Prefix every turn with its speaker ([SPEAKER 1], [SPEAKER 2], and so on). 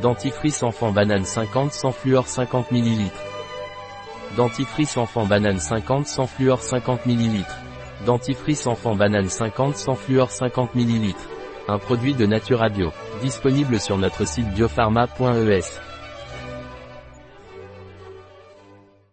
[SPEAKER 1] Dentifrice enfant banane 50 sans fluor 50 ml. Dentifrice enfant banane 50 sans fluor 50 ml. Dentifrice enfant banane 50 sans fluor 50 ml. Un produit de Nature Bio. Disponible sur notre site biopharma.es.